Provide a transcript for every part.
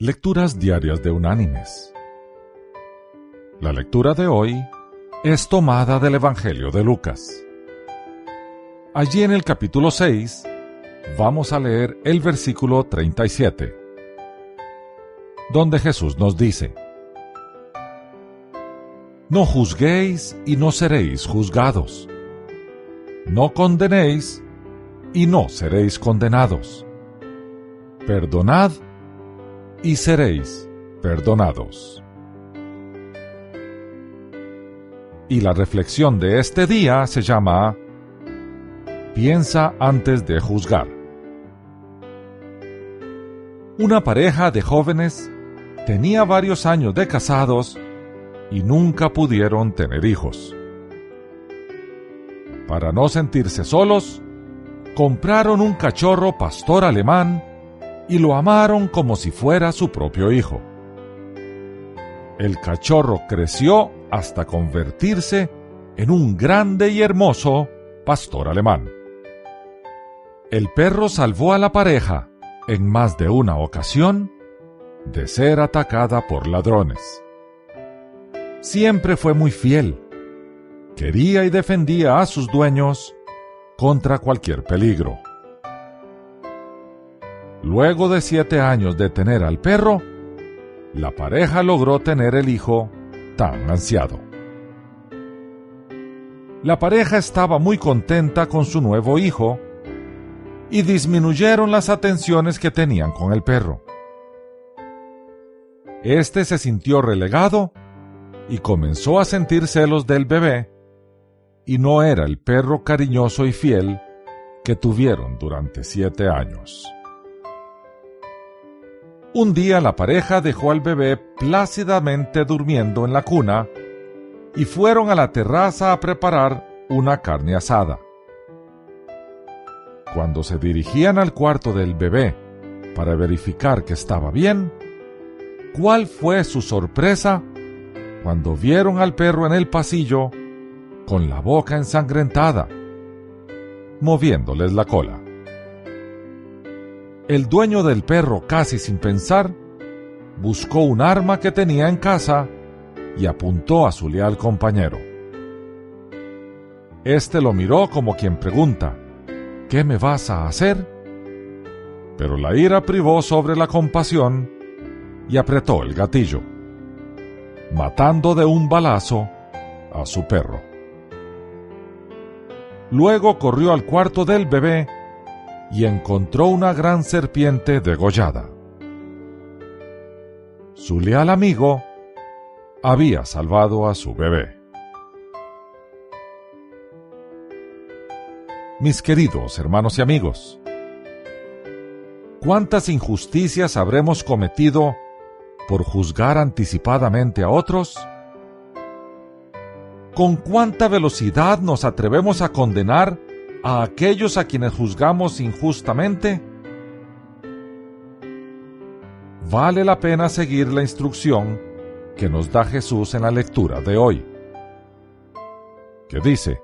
Lecturas Diarias de Unánimes. La lectura de hoy es tomada del Evangelio de Lucas. Allí en el capítulo 6 vamos a leer el versículo 37, donde Jesús nos dice, No juzguéis y no seréis juzgados. No condenéis y no seréis condenados. Perdonad y seréis perdonados. Y la reflexión de este día se llama Piensa antes de juzgar. Una pareja de jóvenes tenía varios años de casados y nunca pudieron tener hijos. Para no sentirse solos, compraron un cachorro pastor alemán y lo amaron como si fuera su propio hijo. El cachorro creció hasta convertirse en un grande y hermoso pastor alemán. El perro salvó a la pareja, en más de una ocasión, de ser atacada por ladrones. Siempre fue muy fiel. Quería y defendía a sus dueños contra cualquier peligro. Luego de siete años de tener al perro, la pareja logró tener el hijo tan ansiado. La pareja estaba muy contenta con su nuevo hijo y disminuyeron las atenciones que tenían con el perro. Este se sintió relegado y comenzó a sentir celos del bebé y no era el perro cariñoso y fiel que tuvieron durante siete años. Un día la pareja dejó al bebé plácidamente durmiendo en la cuna y fueron a la terraza a preparar una carne asada. Cuando se dirigían al cuarto del bebé para verificar que estaba bien, ¿cuál fue su sorpresa cuando vieron al perro en el pasillo con la boca ensangrentada, moviéndoles la cola? El dueño del perro, casi sin pensar, buscó un arma que tenía en casa y apuntó a su leal compañero. Este lo miró como quien pregunta, ¿qué me vas a hacer? Pero la ira privó sobre la compasión y apretó el gatillo, matando de un balazo a su perro. Luego corrió al cuarto del bebé y encontró una gran serpiente degollada. Su leal amigo había salvado a su bebé. Mis queridos hermanos y amigos, ¿cuántas injusticias habremos cometido por juzgar anticipadamente a otros? ¿Con cuánta velocidad nos atrevemos a condenar a aquellos a quienes juzgamos injustamente? Vale la pena seguir la instrucción que nos da Jesús en la lectura de hoy, que dice,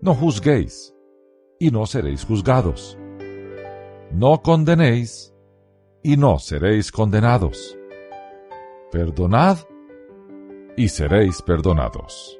No juzguéis y no seréis juzgados, no condenéis y no seréis condenados, perdonad y seréis perdonados.